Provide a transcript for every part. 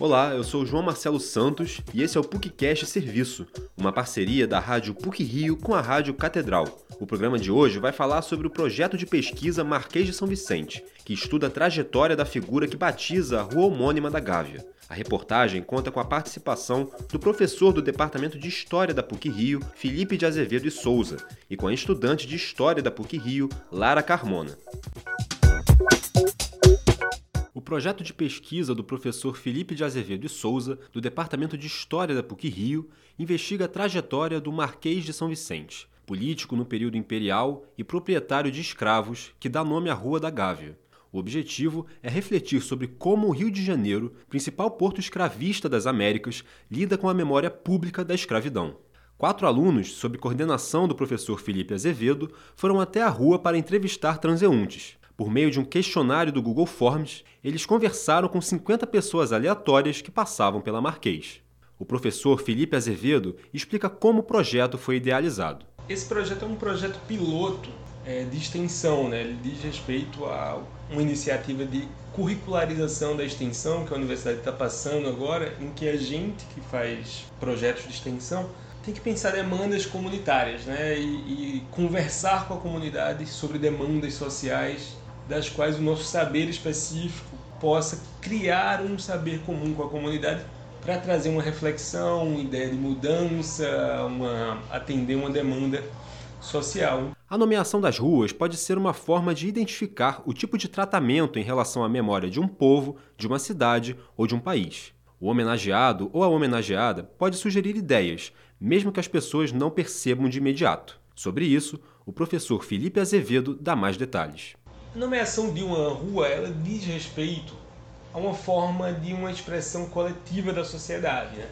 Olá, eu sou João Marcelo Santos e esse é o PUCcast Serviço, uma parceria da Rádio PUC Rio com a Rádio Catedral. O programa de hoje vai falar sobre o projeto de pesquisa Marquês de São Vicente, que estuda a trajetória da figura que batiza a rua homônima da Gávea. A reportagem conta com a participação do professor do Departamento de História da PUC Rio, Felipe de Azevedo e Souza, e com a estudante de História da PUC Rio, Lara Carmona. Projeto de pesquisa do professor Felipe de Azevedo e Souza, do Departamento de História da PUC-Rio, investiga a trajetória do Marquês de São Vicente, político no período imperial e proprietário de escravos, que dá nome à Rua da Gávea. O objetivo é refletir sobre como o Rio de Janeiro, principal porto escravista das Américas, lida com a memória pública da escravidão. Quatro alunos, sob coordenação do professor Felipe Azevedo, foram até a rua para entrevistar transeuntes. Por meio de um questionário do Google Forms, eles conversaram com 50 pessoas aleatórias que passavam pela Marquês. O professor Felipe Azevedo explica como o projeto foi idealizado. Esse projeto é um projeto piloto é, de extensão, né? ele diz respeito a uma iniciativa de curricularização da extensão que a universidade está passando agora, em que a gente que faz projetos de extensão tem que pensar demandas comunitárias né? e, e conversar com a comunidade sobre demandas sociais das quais o nosso saber específico possa criar um saber comum com a comunidade para trazer uma reflexão, uma ideia de mudança, uma, atender uma demanda social. A nomeação das ruas pode ser uma forma de identificar o tipo de tratamento em relação à memória de um povo, de uma cidade ou de um país. O homenageado ou a homenageada pode sugerir ideias, mesmo que as pessoas não percebam de imediato. Sobre isso, o professor Felipe Azevedo dá mais detalhes. A nomeação de uma rua ela diz respeito a uma forma de uma expressão coletiva da sociedade. Né?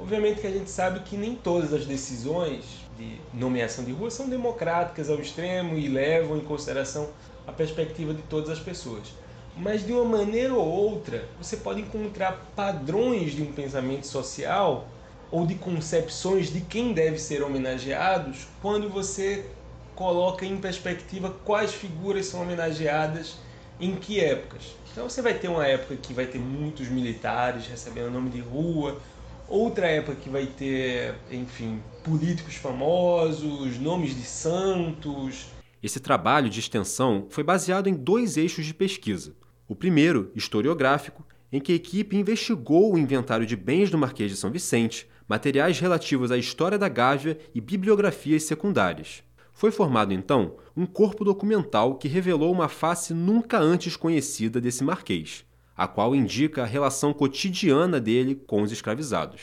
Obviamente que a gente sabe que nem todas as decisões de nomeação de rua são democráticas ao extremo e levam em consideração a perspectiva de todas as pessoas. Mas de uma maneira ou outra, você pode encontrar padrões de um pensamento social ou de concepções de quem deve ser homenageados quando você coloca em perspectiva quais figuras são homenageadas em que épocas. Então você vai ter uma época que vai ter muitos militares recebendo o nome de rua, outra época que vai ter, enfim, políticos famosos, nomes de santos. Esse trabalho de extensão foi baseado em dois eixos de pesquisa. O primeiro, historiográfico, em que a equipe investigou o inventário de bens do Marquês de São Vicente, materiais relativos à história da Gávea e bibliografias secundárias. Foi formado então um corpo documental que revelou uma face nunca antes conhecida desse marquês, a qual indica a relação cotidiana dele com os escravizados.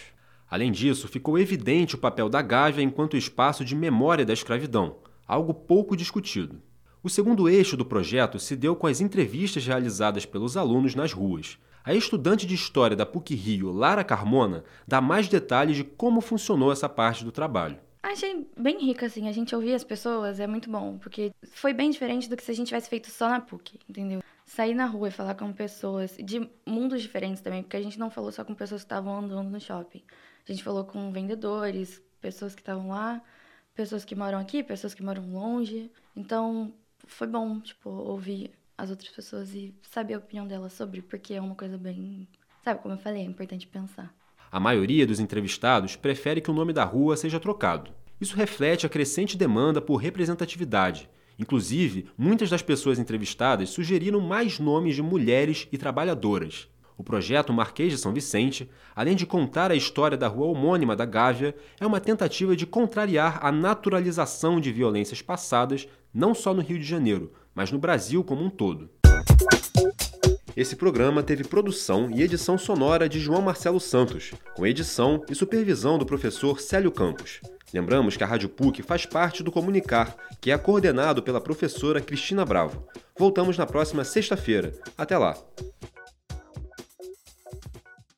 Além disso, ficou evidente o papel da Gávea enquanto espaço de memória da escravidão, algo pouco discutido. O segundo eixo do projeto se deu com as entrevistas realizadas pelos alunos nas ruas. A estudante de História da PUC-Rio, Lara Carmona, dá mais detalhes de como funcionou essa parte do trabalho. Achei bem rica, assim, a gente ouvir as pessoas é muito bom, porque foi bem diferente do que se a gente tivesse feito só na PUC, entendeu? Sair na rua e falar com pessoas de mundos diferentes também, porque a gente não falou só com pessoas que estavam andando no shopping. A gente falou com vendedores, pessoas que estavam lá, pessoas que moram aqui, pessoas que moram longe. Então, foi bom, tipo, ouvir as outras pessoas e saber a opinião delas sobre, porque é uma coisa bem. Sabe, como eu falei, é importante pensar. A maioria dos entrevistados prefere que o nome da rua seja trocado. Isso reflete a crescente demanda por representatividade. Inclusive, muitas das pessoas entrevistadas sugeriram mais nomes de mulheres e trabalhadoras. O projeto Marquês de São Vicente, além de contar a história da rua homônima da Gávea, é uma tentativa de contrariar a naturalização de violências passadas, não só no Rio de Janeiro, mas no Brasil como um todo. Esse programa teve produção e edição sonora de João Marcelo Santos, com edição e supervisão do professor Célio Campos. Lembramos que a Rádio PUC faz parte do Comunicar, que é coordenado pela professora Cristina Bravo. Voltamos na próxima sexta-feira. Até lá!